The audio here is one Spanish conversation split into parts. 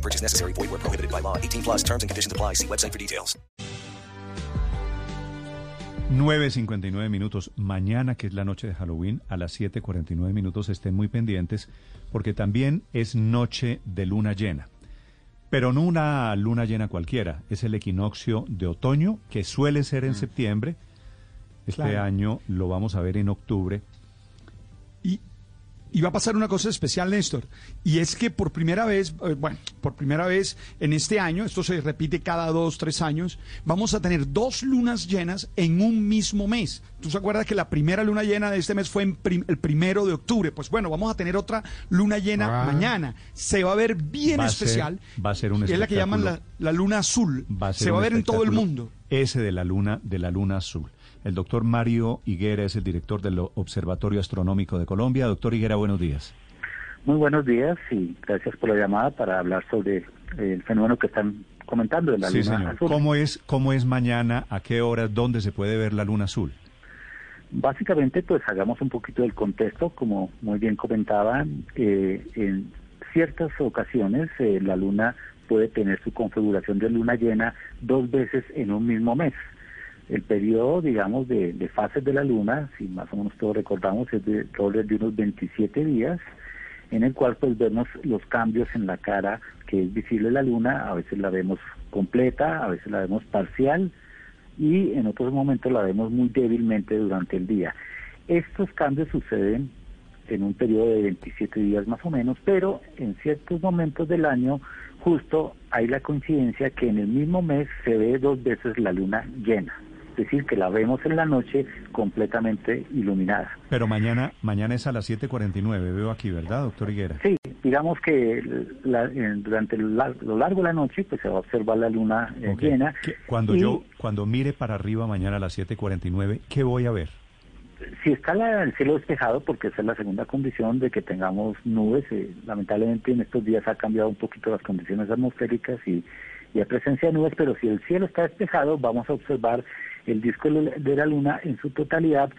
No purchase necessary. Void where prohibited by law. 18 plus terms and conditions apply. See website for details. 9.59 minutos. Mañana, que es la noche de Halloween, a las 7.49 minutos, estén muy pendientes porque también es noche de luna llena. Pero no una luna llena cualquiera, es el equinoccio de otoño, que suele ser en septiembre. Este Claro. año lo vamos a ver en octubre. Y, y va a pasar una cosa especial, Néstor, y es que por primera vez, eh, bueno, por primera vez en este año, esto se repite cada dos, tres años, vamos a tener dos lunas llenas en un mismo mes. ¿Tú se acuerdas que la primera luna llena de este mes fue en prim- el primero de octubre? Pues bueno, vamos a tener otra luna llena Ah. mañana. Se va a ver bien Va a ser- especial. va a ser un Es la que llaman la, luna azul. Va a ser se va a ver en todo el mundo. Ese de la luna, de la luna azul. El doctor Mario Higuera es el director del Observatorio Astronómico de Colombia. Doctor Higuera, buenos días. Muy buenos días y gracias por la llamada para hablar sobre eh, el fenómeno que están comentando de la sí, luna señor. azul. ¿Cómo es, ¿Cómo es mañana? ¿A qué horas? ¿Dónde se puede ver la luna azul? Básicamente, pues hagamos un poquito del contexto, como muy bien comentaba, eh, en ciertas ocasiones eh, la luna puede tener su configuración de luna llena dos veces en un mismo mes. El periodo, digamos, de, de fases de la luna, si más o menos todos recordamos, es de de unos 27 días, en el cual pues vemos los cambios en la cara que es visible la luna, a veces la vemos completa, a veces la vemos parcial, y en otros momentos la vemos muy débilmente durante el día. Estos cambios suceden en un periodo de 27 días más o menos, pero en ciertos momentos del año justo hay la coincidencia que en el mismo mes se ve dos veces la luna llena, decir, que la vemos en la noche completamente iluminada. Pero mañana, mañana es a las 7.49, veo aquí, ¿verdad, doctor Higuera? Sí, digamos que la- durante lo lar- lo largo de la noche pues se va a observar la luna eh, llena. ¿Qué- Cuando y- yo, cuando mire para arriba mañana a las 7.49, ¿qué voy a ver? si está la- el cielo despejado, porque esa es la segunda condición de que tengamos nubes, eh, lamentablemente en estos días ha cambiado un poquito las condiciones atmosféricas y, y hay presencia de nubes, pero si el cielo está despejado, vamos a observar el disco de la- luna en su totalidad,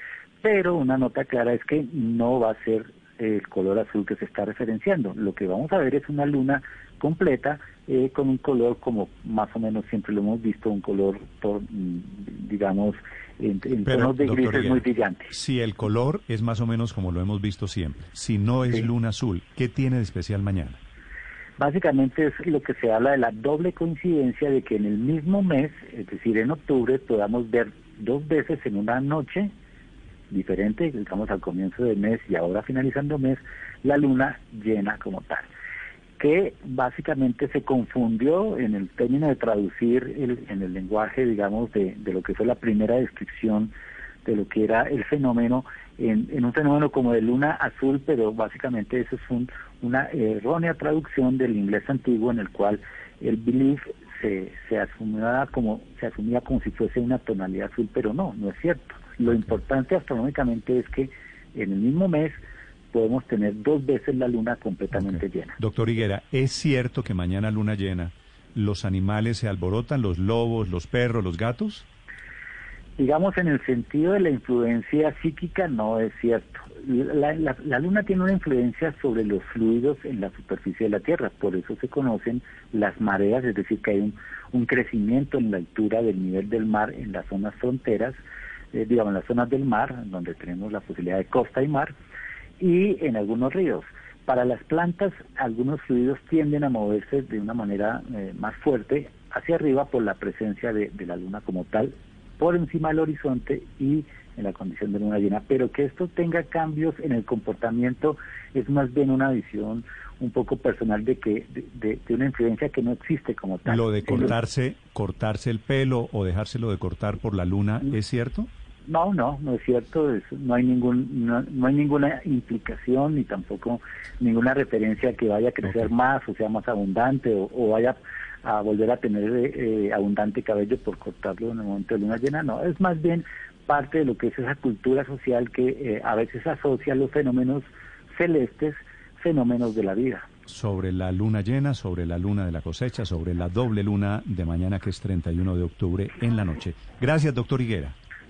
pero una nota clara es que no va a ser el color azul que se está referenciando. Lo que vamos a ver es una luna completa eh, con un color como más o menos siempre lo hemos visto, un color, por, mm, digamos, en, en Pero, tonos de grises muy brillantes. Si el color es más o menos como lo hemos visto siempre, si no es Sí. luna azul, ¿qué tiene de especial mañana? Básicamente es lo que se habla de la doble coincidencia de que en el mismo mes, es decir, en octubre, podamos ver dos veces en una noche diferente, digamos al comienzo del mes y ahora finalizando mes, la luna llena como tal, que básicamente se confundió en el término de traducir el- en el lenguaje, digamos, de, de lo que fue la primera descripción de lo que era el fenómeno en, en un fenómeno como de luna azul, pero básicamente eso es un- una errónea traducción del inglés antiguo en el cual el belief se, se asumía como se asumía como si fuese una tonalidad azul, pero no, no es cierto. Lo importante astronómicamente es que en el mismo mes podemos tener dos veces la luna completamente llena. Doctor Higuera, ¿es cierto que mañana luna llena los animales se alborotan, los lobos, los perros, los gatos? Digamos en el sentido de la influencia psíquica no es cierto. La, luna tiene una influencia sobre los fluidos en la superficie de la Tierra, por eso se conocen las mareas, es decir, que hay un, un crecimiento en la altura del nivel del mar en las zonas fronteras, eh, digamos en las zonas del mar, donde tenemos la posibilidad de costa y mar, y en algunos ríos. Para las plantas, algunos fluidos tienden a moverse de una manera eh, más fuerte hacia arriba por la presencia de la luna como tal, por encima del horizonte y en la condición de luna llena. Pero que esto tenga cambios en el comportamiento es más bien una visión un poco personal de que de, de- de una influencia que no existe como tal. Lo de cortarse, cortarse el pelo o dejárselo de cortar por la luna, ¿es cierto? No, no, no es cierto. es- no hay ningún, no, no hay ninguna implicación ni tampoco ninguna referencia a que vaya a crecer más o sea más abundante o, o vaya a volver a tener eh, abundante cabello por cortarlo en el momento de luna llena, no, es más bien parte de lo que es esa cultura social que eh, a veces asocia los fenómenos celestes, fenómenos de la vida. Sobre la luna llena, sobre la luna de la cosecha, sobre la doble luna de mañana que es 31 de octubre en la noche. Gracias, doctor Higuera.